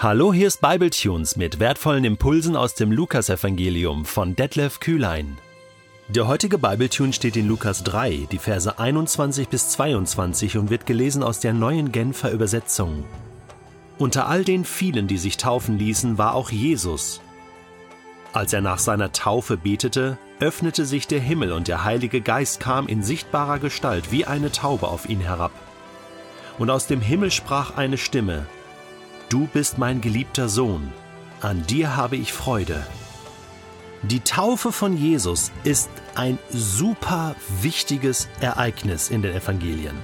Hallo, hier ist Bibletunes mit wertvollen Impulsen aus dem Lukasevangelium von Detlef Kühlein. Der heutige Bibletune steht in Lukas 3, die Verse 21 bis 22 und wird gelesen aus der neuen Genfer Übersetzung. Unter all den vielen, die sich taufen ließen, war auch Jesus. Als er nach seiner Taufe betete, öffnete sich der Himmel und der Heilige Geist kam in sichtbarer Gestalt wie eine Taube auf ihn herab. Und aus dem Himmel sprach eine Stimme, Du bist mein geliebter Sohn, an dir habe ich Freude. Die Taufe von Jesus ist ein super wichtiges Ereignis in den Evangelien,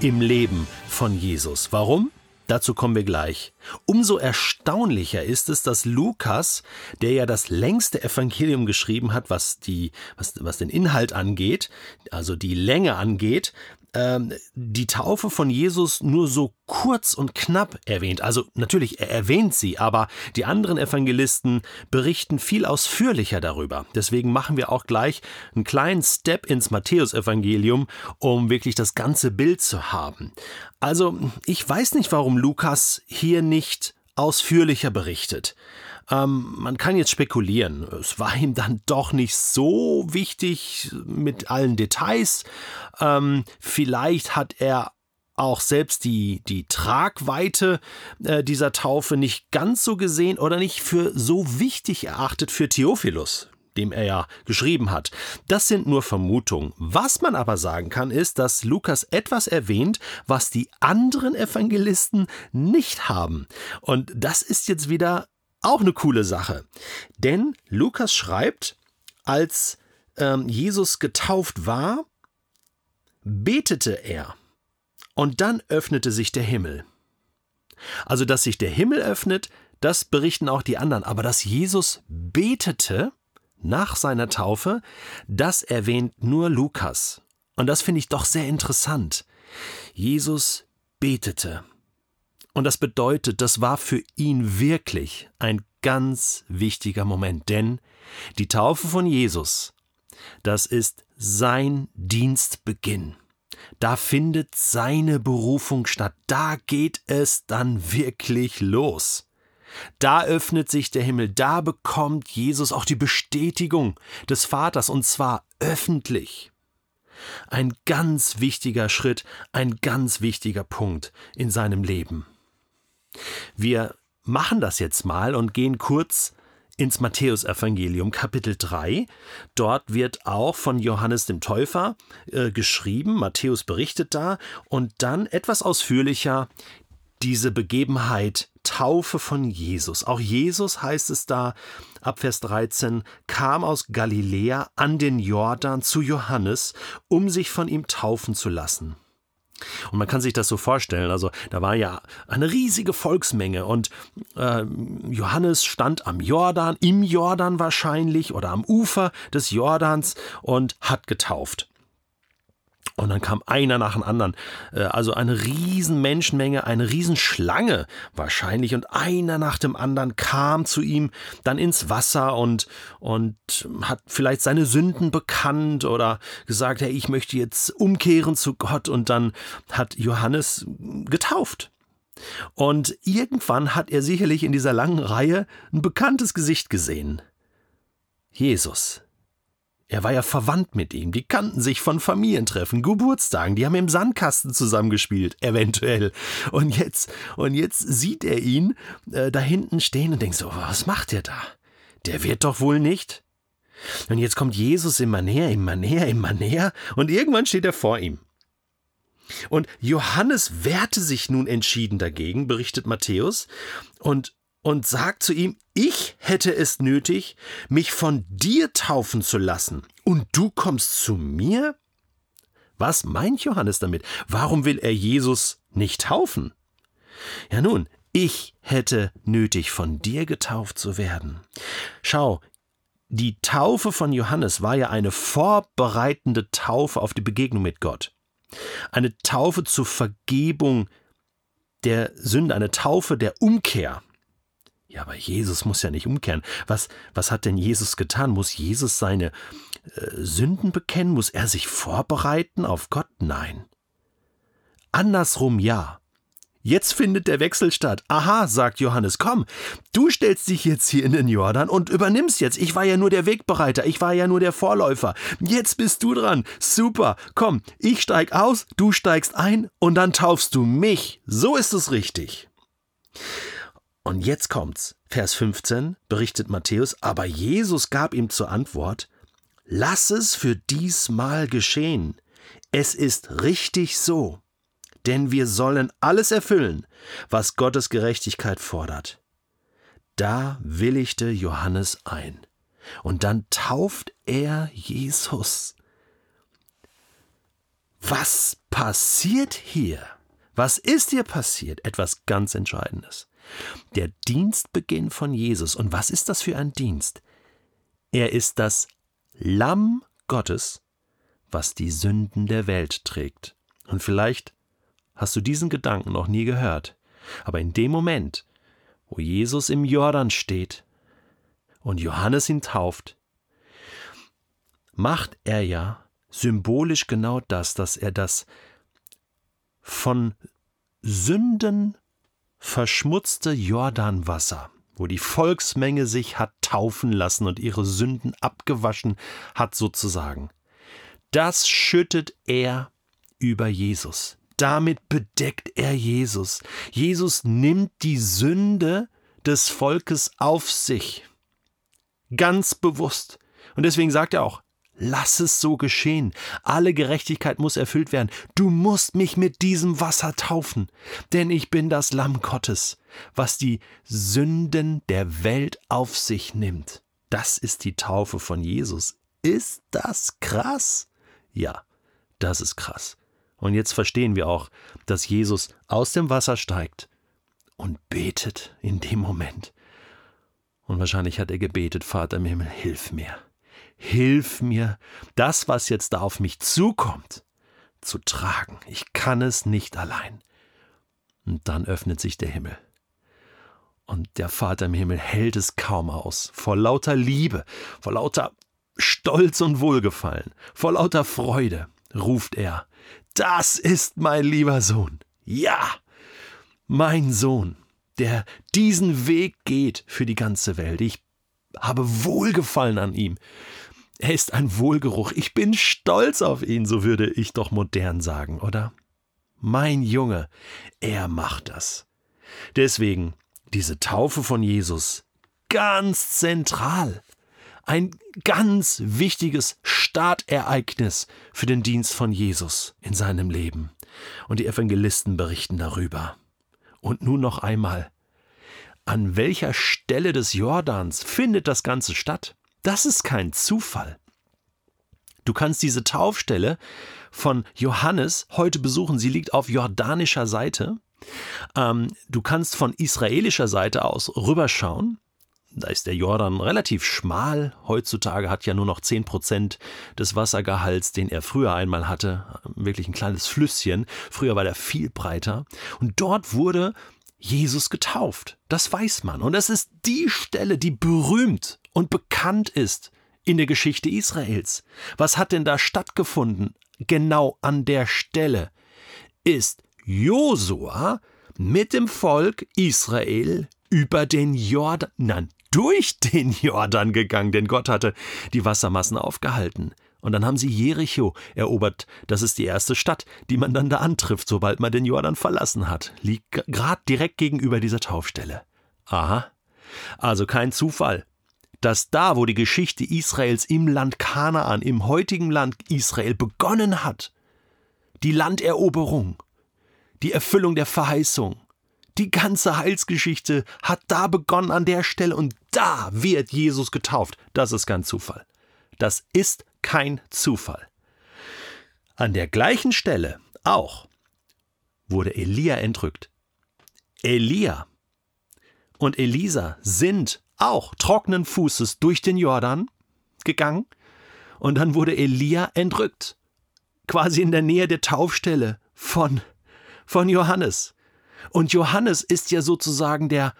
im Leben von Jesus. Warum? Dazu kommen wir gleich. Umso erstaunlicher ist es, dass Lukas, der ja das längste Evangelium geschrieben hat, was die, was, was den Inhalt angeht, also die Länge angeht, ähm, die Taufe von Jesus nur so kurz und knapp erwähnt. Also natürlich, er erwähnt sie, aber die anderen Evangelisten berichten viel ausführlicher darüber. Deswegen machen wir auch gleich einen kleinen Step ins Matthäusevangelium, um wirklich das ganze Bild zu haben. Also, ich weiß nicht, warum Lukas hier nicht ausführlicher berichtet. Ähm, man kann jetzt spekulieren. Es war ihm dann doch nicht so wichtig mit allen Details. Ähm, vielleicht hat er auch selbst die, die Tragweite äh, dieser Taufe nicht ganz so gesehen oder nicht für so wichtig erachtet für Theophilus, dem er ja geschrieben hat. Das sind nur Vermutungen. Was man aber sagen kann, ist, dass Lukas etwas erwähnt, was die anderen Evangelisten nicht haben. Und das ist jetzt wieder auch eine coole Sache. Denn Lukas schreibt, als ähm, Jesus getauft war, betete er und dann öffnete sich der Himmel. Also, dass sich der Himmel öffnet, das berichten auch die anderen. Aber dass Jesus betete nach seiner Taufe, das erwähnt nur Lukas. Und das finde ich doch sehr interessant. Jesus betete. Und das bedeutet, das war für ihn wirklich ein ganz wichtiger Moment, denn die Taufe von Jesus, das ist sein Dienstbeginn. Da findet seine Berufung statt. Da geht es dann wirklich los. Da öffnet sich der Himmel, da bekommt Jesus auch die Bestätigung des Vaters, und zwar öffentlich. Ein ganz wichtiger Schritt, ein ganz wichtiger Punkt in seinem Leben. Wir machen das jetzt mal und gehen kurz ins Matthäusevangelium Kapitel 3. Dort wird auch von Johannes dem Täufer äh, geschrieben, Matthäus berichtet da und dann etwas ausführlicher diese Begebenheit Taufe von Jesus. Auch Jesus heißt es da ab Vers 13, kam aus Galiläa an den Jordan zu Johannes, um sich von ihm taufen zu lassen. Und man kann sich das so vorstellen, also da war ja eine riesige Volksmenge und äh, Johannes stand am Jordan, im Jordan wahrscheinlich oder am Ufer des Jordans und hat getauft. Und dann kam einer nach dem anderen. Äh, also eine riesen Menschenmenge, eine Riesenschlange wahrscheinlich. Und einer nach dem anderen kam zu ihm dann ins Wasser und, und hat vielleicht seine Sünden bekannt oder gesagt, hey, ich möchte jetzt umkehren zu Gott. Und dann hat Johannes getauft. Und irgendwann hat er sicherlich in dieser langen Reihe ein bekanntes Gesicht gesehen. Jesus. Er war ja verwandt mit ihm, die kannten sich von Familientreffen, Geburtstagen, die haben im Sandkasten zusammengespielt, eventuell. Und jetzt, und jetzt sieht er ihn äh, da hinten stehen und denkt so, was macht er da? Der wird doch wohl nicht. Und jetzt kommt Jesus immer näher, immer näher, immer näher, und irgendwann steht er vor ihm. Und Johannes wehrte sich nun entschieden dagegen, berichtet Matthäus, und und sagt zu ihm, ich hätte es nötig, mich von dir taufen zu lassen, und du kommst zu mir? Was meint Johannes damit? Warum will er Jesus nicht taufen? Ja nun, ich hätte nötig, von dir getauft zu werden. Schau, die Taufe von Johannes war ja eine vorbereitende Taufe auf die Begegnung mit Gott. Eine Taufe zur Vergebung der Sünde, eine Taufe der Umkehr. Ja, aber Jesus muss ja nicht umkehren. Was, was hat denn Jesus getan? Muss Jesus seine äh, Sünden bekennen? Muss er sich vorbereiten auf Gott? Nein. Andersrum ja. Jetzt findet der Wechsel statt. Aha, sagt Johannes, komm, du stellst dich jetzt hier in den Jordan und übernimmst jetzt. Ich war ja nur der Wegbereiter, ich war ja nur der Vorläufer. Jetzt bist du dran. Super, komm, ich steig aus, du steigst ein und dann taufst du mich. So ist es richtig. Und jetzt kommt's. Vers 15 berichtet Matthäus, aber Jesus gab ihm zur Antwort, Lass es für diesmal geschehen. Es ist richtig so denn wir sollen alles erfüllen, was Gottes Gerechtigkeit fordert. Da willigte Johannes ein. Und dann tauft er Jesus. Was passiert hier? Was ist hier passiert? Etwas ganz Entscheidendes. Der Dienstbeginn von Jesus. Und was ist das für ein Dienst? Er ist das Lamm Gottes, was die Sünden der Welt trägt. Und vielleicht hast du diesen Gedanken noch nie gehört. Aber in dem Moment, wo Jesus im Jordan steht und Johannes ihn tauft, macht er ja symbolisch genau das, dass er das von Sünden verschmutzte Jordanwasser, wo die Volksmenge sich hat taufen lassen und ihre Sünden abgewaschen hat sozusagen, das schüttet er über Jesus damit bedeckt er Jesus. Jesus nimmt die Sünde des Volkes auf sich. Ganz bewusst. Und deswegen sagt er auch, lass es so geschehen. Alle Gerechtigkeit muss erfüllt werden. Du musst mich mit diesem Wasser taufen, denn ich bin das Lamm Gottes, was die Sünden der Welt auf sich nimmt. Das ist die Taufe von Jesus. Ist das krass? Ja, das ist krass. Und jetzt verstehen wir auch, dass Jesus aus dem Wasser steigt und betet in dem Moment. Und wahrscheinlich hat er gebetet, Vater im Himmel, hilf mir. Hilf mir, das, was jetzt da auf mich zukommt, zu tragen. Ich kann es nicht allein. Und dann öffnet sich der Himmel. Und der Vater im Himmel hält es kaum aus. Vor lauter Liebe, vor lauter Stolz und Wohlgefallen, vor lauter Freude ruft er, das ist mein lieber Sohn. Ja, mein Sohn, der diesen Weg geht für die ganze Welt. Ich habe Wohlgefallen an ihm. Er ist ein Wohlgeruch. Ich bin stolz auf ihn, so würde ich doch modern sagen, oder? Mein Junge, er macht das. Deswegen diese Taufe von Jesus ganz zentral ein ganz wichtiges Startereignis für den Dienst von Jesus in seinem Leben. Und die Evangelisten berichten darüber. Und nun noch einmal. An welcher Stelle des Jordans findet das Ganze statt? Das ist kein Zufall. Du kannst diese Taufstelle von Johannes heute besuchen. Sie liegt auf jordanischer Seite. Ähm, du kannst von israelischer Seite aus rüberschauen. Da ist der Jordan relativ schmal. Heutzutage hat ja nur noch 10 Prozent des Wassergehalts, den er früher einmal hatte. Wirklich ein kleines Flüsschen. Früher war der viel breiter. Und dort wurde Jesus getauft. Das weiß man. Und das ist die Stelle, die berühmt und bekannt ist in der Geschichte Israels. Was hat denn da stattgefunden? Genau an der Stelle ist Josua mit dem Volk Israel über den Jordan, nein, durch den Jordan gegangen, denn Gott hatte die Wassermassen aufgehalten. Und dann haben sie Jericho erobert. Das ist die erste Stadt, die man dann da antrifft, sobald man den Jordan verlassen hat. Liegt gerade direkt gegenüber dieser Taufstelle. Aha. Also kein Zufall, dass da, wo die Geschichte Israels im Land Kanaan, im heutigen Land Israel begonnen hat, die Landeroberung, die Erfüllung der Verheißung, die ganze Heilsgeschichte hat da begonnen an der Stelle und da wird Jesus getauft. Das ist kein Zufall. Das ist kein Zufall. An der gleichen Stelle auch wurde Elia entrückt. Elia und Elisa sind auch trockenen Fußes durch den Jordan gegangen und dann wurde Elia entrückt. Quasi in der Nähe der Taufstelle von, von Johannes. Und Johannes ist ja sozusagen der,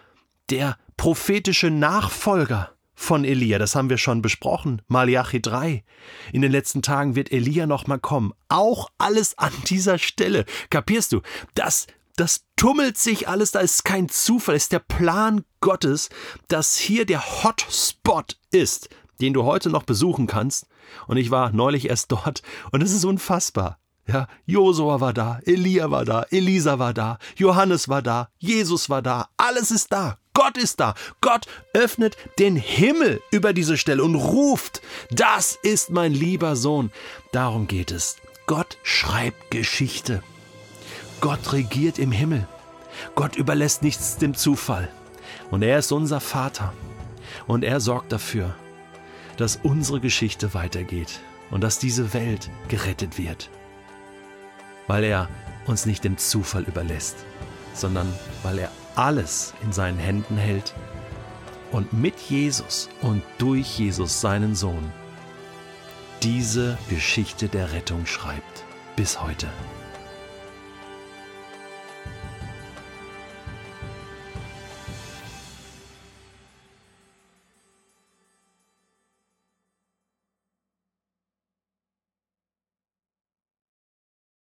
der prophetische Nachfolger von Elia. Das haben wir schon besprochen. Malachi 3. In den letzten Tagen wird Elia nochmal kommen. Auch alles an dieser Stelle. Kapierst du? Das, das tummelt sich alles, da ist kein Zufall, ist der Plan Gottes, dass hier der Hotspot ist, den du heute noch besuchen kannst. Und ich war neulich erst dort und es ist unfassbar. Ja, Josua war da, Elia war da, Elisa war da, Johannes war da, Jesus war da, alles ist da. Gott ist da. Gott öffnet den Himmel über diese Stelle und ruft, das ist mein lieber Sohn. Darum geht es. Gott schreibt Geschichte. Gott regiert im Himmel. Gott überlässt nichts dem Zufall. Und er ist unser Vater. Und er sorgt dafür, dass unsere Geschichte weitergeht und dass diese Welt gerettet wird. Weil er uns nicht dem Zufall überlässt, sondern weil er alles in seinen Händen hält und mit Jesus und durch Jesus seinen Sohn diese Geschichte der Rettung schreibt bis heute.